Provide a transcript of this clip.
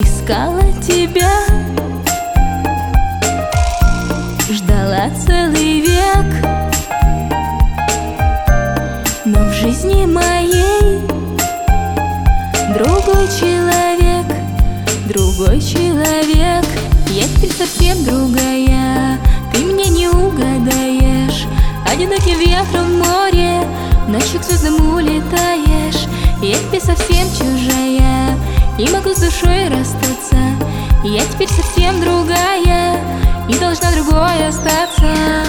Искала тебя. Ждала целый век. Но в жизни моей Другой человек Другой человек. Я теперь совсем другая Ты мне не угадаешь. Одинокий ветром море Ночью к звездам улетаешь. Я теперь совсем чужая Могу с душой расстаться. Я теперь совсем другая И должна другой остаться